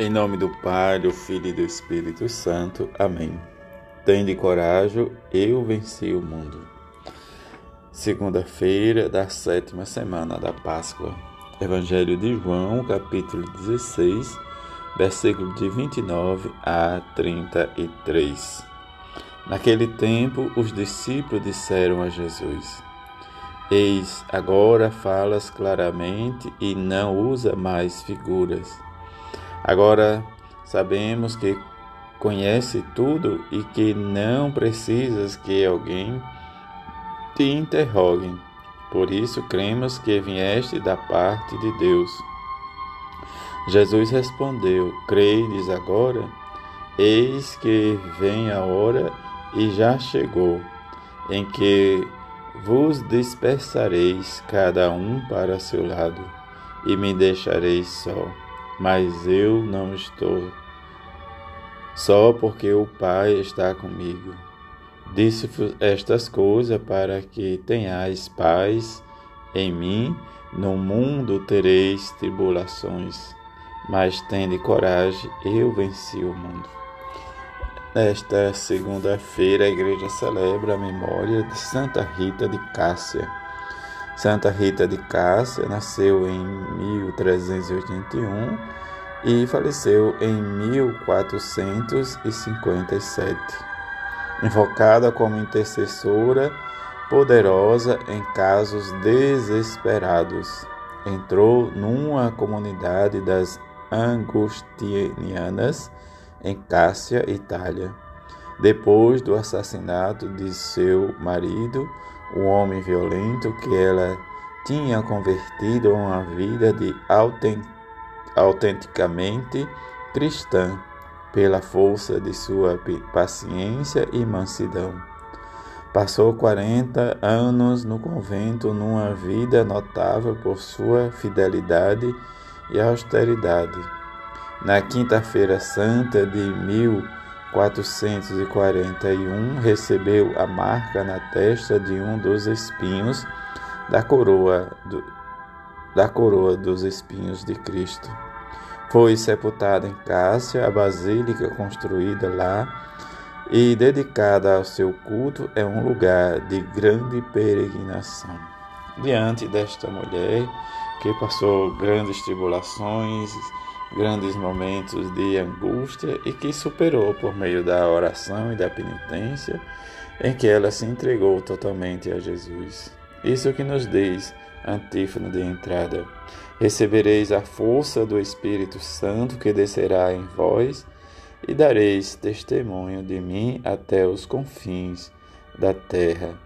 Em nome do Pai, do Filho e do Espírito Santo. Amém. Tende coragem, eu venci o mundo. Segunda-feira da sétima semana da Páscoa. Evangelho de João, capítulo 16, versículo de 29 a 33. Naquele tempo, os discípulos disseram a Jesus: Eis, agora falas claramente e não usa mais figuras Agora sabemos que conhece tudo e que não precisas que alguém te interrogue. Por isso cremos que vieste da parte de Deus. Jesus respondeu: Credes agora? Eis que vem a hora e já chegou, em que vos dispersareis cada um para seu lado, e me deixareis só mas eu não estou só porque o Pai está comigo. Disse estas coisas para que tenhais paz em mim. No mundo tereis tribulações, mas tende coragem, eu venci o mundo. Nesta segunda-feira, a igreja celebra a memória de Santa Rita de Cássia. Santa Rita de Cássia nasceu em 1381 e faleceu em 1457. Invocada como intercessora poderosa em casos desesperados, entrou numa comunidade das Angustinianas em Cássia, Itália. Depois do assassinato de seu marido, o homem violento que ela tinha convertido a uma vida de autenticamente cristã pela força de sua paciência e mansidão. Passou 40 anos no convento numa vida notável por sua fidelidade e austeridade. Na Quinta-feira Santa de 1000 441 recebeu a marca na testa de um dos espinhos da coroa do, da coroa dos espinhos de Cristo. Foi sepultada em Cássia, a basílica construída lá e dedicada ao seu culto é um lugar de grande peregrinação. Diante desta mulher que passou grandes tribulações, grandes momentos de angústia e que superou por meio da oração e da penitência, em que ela se entregou totalmente a Jesus. Isso que nos diz antífona de entrada: Recebereis a força do Espírito Santo que descerá em vós e dareis testemunho de mim até os confins da terra.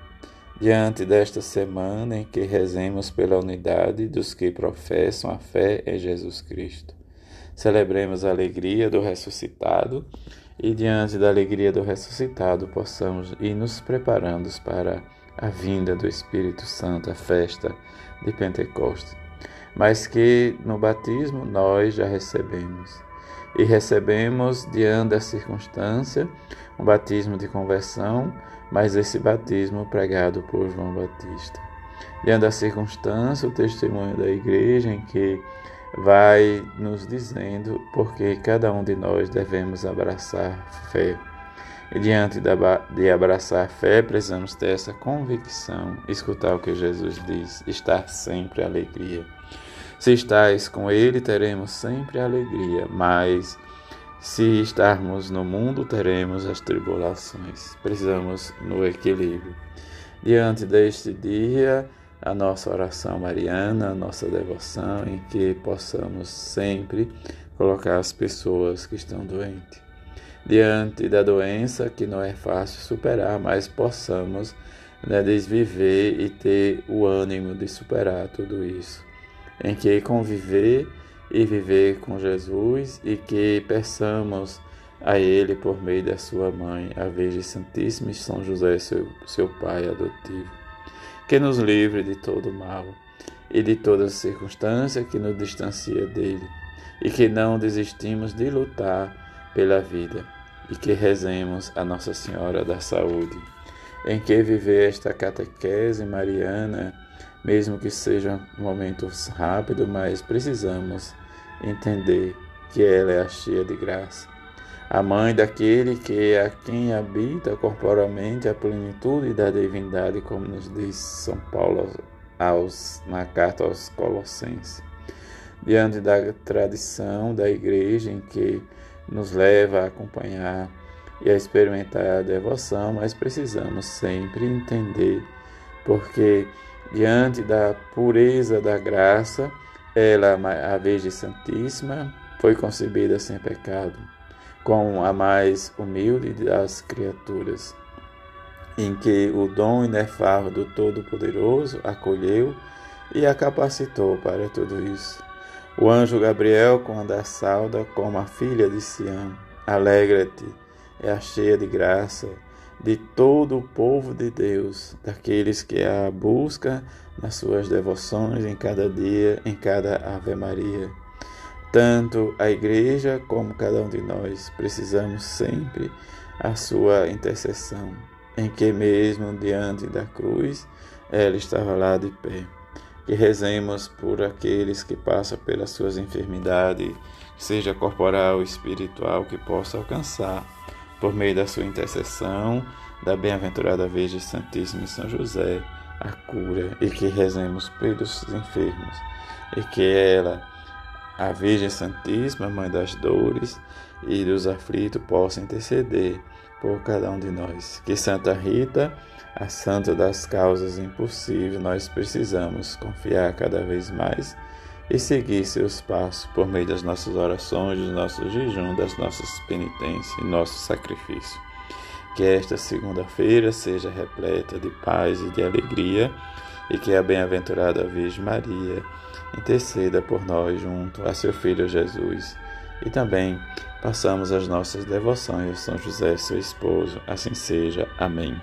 Diante desta semana em que rezemos pela unidade dos que professam a fé em Jesus Cristo. Celebremos a alegria do ressuscitado e, diante da alegria do ressuscitado, possamos ir nos preparando para a vinda do Espírito Santo, a festa de Pentecostes. Mas que no batismo nós já recebemos. E recebemos, diante da circunstância, um batismo de conversão, mas esse batismo pregado por João Batista. Diante da circunstância, o testemunho da igreja em que vai nos dizendo porque cada um de nós devemos abraçar fé. E diante de abraçar fé, precisamos ter essa convicção, escutar o que Jesus diz, estar sempre alegria. Se estáis com Ele, teremos sempre alegria, mas se estarmos no mundo, teremos as tribulações. Precisamos no equilíbrio. Diante deste dia, a nossa oração mariana, a nossa devoção, em que possamos sempre colocar as pessoas que estão doentes. Diante da doença, que não é fácil superar, mas possamos né, desviver e ter o ânimo de superar tudo isso. Em que conviver e viver com Jesus e que peçamos a Ele por meio da sua mãe, a Virgem Santíssima e São José, seu, seu pai adotivo que nos livre de todo mal e de toda circunstância que nos distancia dele, e que não desistimos de lutar pela vida, e que rezemos a Nossa Senhora da Saúde, em que viver esta catequese mariana, mesmo que seja um momento rápido, mas precisamos entender que ela é a cheia de graça. A mãe daquele que é a quem habita corporalmente a plenitude da divindade, como nos diz São Paulo aos, na carta aos Colossenses. Diante da tradição da igreja em que nos leva a acompanhar e a experimentar a devoção, mas precisamos sempre entender, porque diante da pureza da graça, ela, a Virgem Santíssima, foi concebida sem pecado, como a mais humilde das criaturas, em que o dom inefável do Todo-Poderoso acolheu e a capacitou para tudo isso. O anjo Gabriel, quando a sauda como a filha de Sião, alegra-te, é a cheia de graça, de todo o povo de Deus, daqueles que a busca nas suas devoções em cada dia, em cada Ave Maria. Tanto a igreja como cada um de nós precisamos sempre a sua intercessão, em que mesmo diante da cruz ela estava lá de pé. Que rezemos por aqueles que passam pelas suas enfermidades, seja corporal ou espiritual, que possa alcançar por meio da sua intercessão, da bem-aventurada Virgem Santíssima e São José, a cura e que rezemos pelos enfermos e que ela, a Virgem Santíssima, Mãe das Dores e dos aflitos, possa interceder por cada um de nós. Que Santa Rita, a santa das causas impossíveis, nós precisamos confiar cada vez mais e seguir seus passos por meio das nossas orações, dos nossos jejuns, das nossas penitências e nosso sacrifício. Que esta segunda-feira seja repleta de paz e de alegria e que a bem-aventurada Virgem Maria interceda por nós junto a seu Filho Jesus. E também passamos as nossas devoções a São José, seu esposo. Assim seja. Amém.